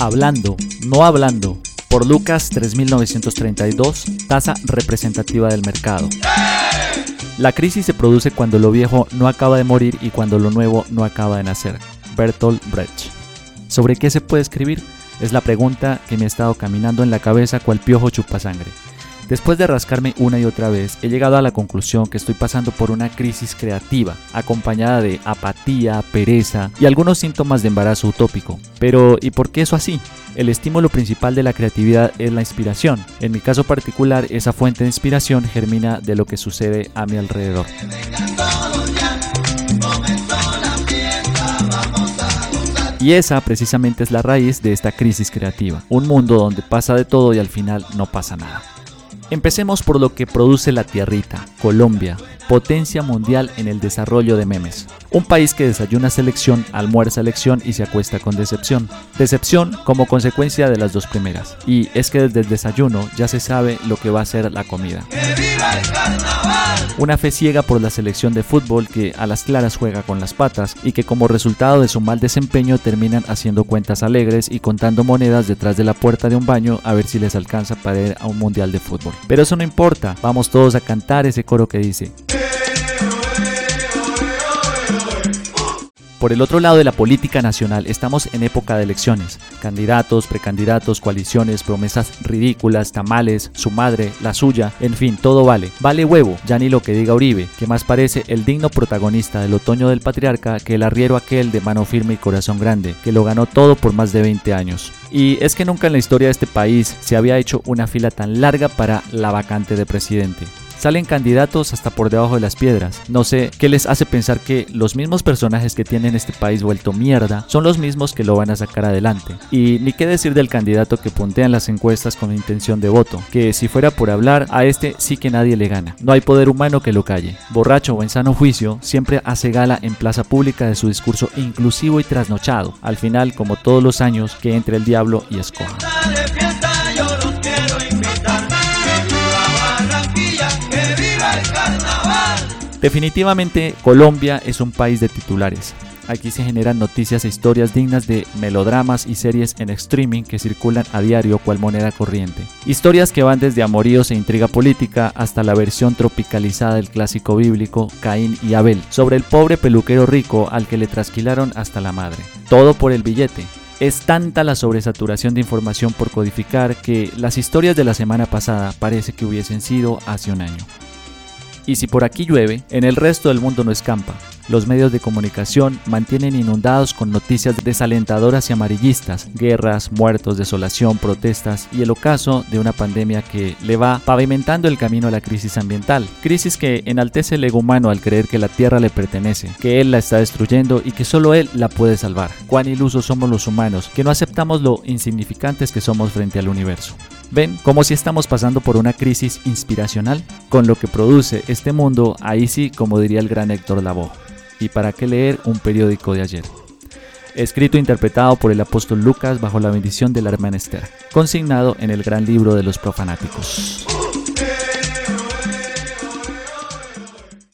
Hablando, no hablando, por Lucas 3932, tasa representativa del mercado. La crisis se produce cuando lo viejo no acaba de morir y cuando lo nuevo no acaba de nacer. Bertolt Brecht. ¿Sobre qué se puede escribir? Es la pregunta que me ha estado caminando en la cabeza cual piojo chupa sangre. Después de rascarme una y otra vez, he llegado a la conclusión que estoy pasando por una crisis creativa, acompañada de apatía, pereza y algunos síntomas de embarazo utópico. Pero, ¿y por qué eso así? El estímulo principal de la creatividad es la inspiración. En mi caso particular, esa fuente de inspiración germina de lo que sucede a mi alrededor. Y esa precisamente es la raíz de esta crisis creativa. Un mundo donde pasa de todo y al final no pasa nada. Empecemos por lo que produce la tierrita, Colombia, potencia mundial en el desarrollo de memes. Un país que desayuna selección, almuerza elección y se acuesta con decepción. Decepción como consecuencia de las dos primeras. Y es que desde el desayuno ya se sabe lo que va a ser la comida. Una fe ciega por la selección de fútbol que a las claras juega con las patas y que como resultado de su mal desempeño terminan haciendo cuentas alegres y contando monedas detrás de la puerta de un baño a ver si les alcanza para ir a un mundial de fútbol. Pero eso no importa, vamos todos a cantar ese coro que dice Por el otro lado de la política nacional, estamos en época de elecciones. Candidatos, precandidatos, coaliciones, promesas ridículas, tamales, su madre, la suya, en fin, todo vale. Vale huevo, ya ni lo que diga Uribe, que más parece el digno protagonista del otoño del patriarca que el arriero aquel de mano firme y corazón grande, que lo ganó todo por más de 20 años. Y es que nunca en la historia de este país se había hecho una fila tan larga para la vacante de presidente. Salen candidatos hasta por debajo de las piedras. No sé qué les hace pensar que los mismos personajes que tienen este país vuelto mierda son los mismos que lo van a sacar adelante. Y ni qué decir del candidato que puntea en las encuestas con intención de voto, que si fuera por hablar, a este sí que nadie le gana. No hay poder humano que lo calle. Borracho o en sano juicio, siempre hace gala en plaza pública de su discurso inclusivo y trasnochado. Al final, como todos los años, que entre el diablo y escoja. Definitivamente Colombia es un país de titulares. Aquí se generan noticias e historias dignas de melodramas y series en streaming que circulan a diario cual moneda corriente. Historias que van desde amoríos e intriga política hasta la versión tropicalizada del clásico bíblico Caín y Abel, sobre el pobre peluquero rico al que le trasquilaron hasta la madre. Todo por el billete. Es tanta la sobresaturación de información por codificar que las historias de la semana pasada parece que hubiesen sido hace un año. Y si por aquí llueve, en el resto del mundo no escampa. Los medios de comunicación mantienen inundados con noticias desalentadoras y amarillistas, guerras, muertos, desolación, protestas y el ocaso de una pandemia que le va pavimentando el camino a la crisis ambiental. Crisis que enaltece el ego humano al creer que la Tierra le pertenece, que él la está destruyendo y que solo él la puede salvar. Cuán ilusos somos los humanos, que no aceptamos lo insignificantes que somos frente al universo. ¿Ven? Como si estamos pasando por una crisis inspiracional. Con lo que produce este mundo, ahí sí, como diría el gran Héctor Lavoe. ¿Y para qué leer un periódico de ayer? Escrito e interpretado por el apóstol Lucas bajo la bendición de la Esther, consignado en el gran libro de los profanáticos.